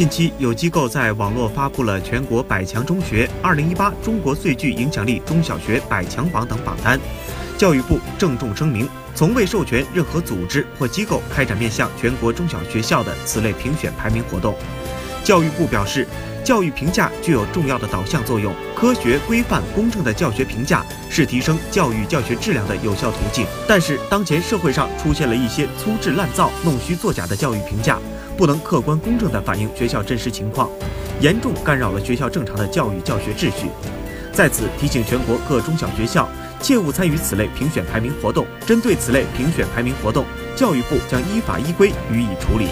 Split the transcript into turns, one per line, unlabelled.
近期有机构在网络发布了全国百强中学、二零一八中国最具影响力中小学百强榜等榜单。教育部郑重声明，从未授权任何组织或机构开展面向全国中小学校的此类评选排名活动。教育部表示。教育评价具有重要的导向作用，科学、规范、公正的教学评价是提升教育教学质量的有效途径。但是，当前社会上出现了一些粗制滥造、弄虚作假的教育评价，不能客观公正地反映学校真实情况，严重干扰了学校正常的教育教学秩序。在此提醒全国各中小学校，切勿参与此类评选排名活动。针对此类评选排名活动，教育部将依法依规予以处理。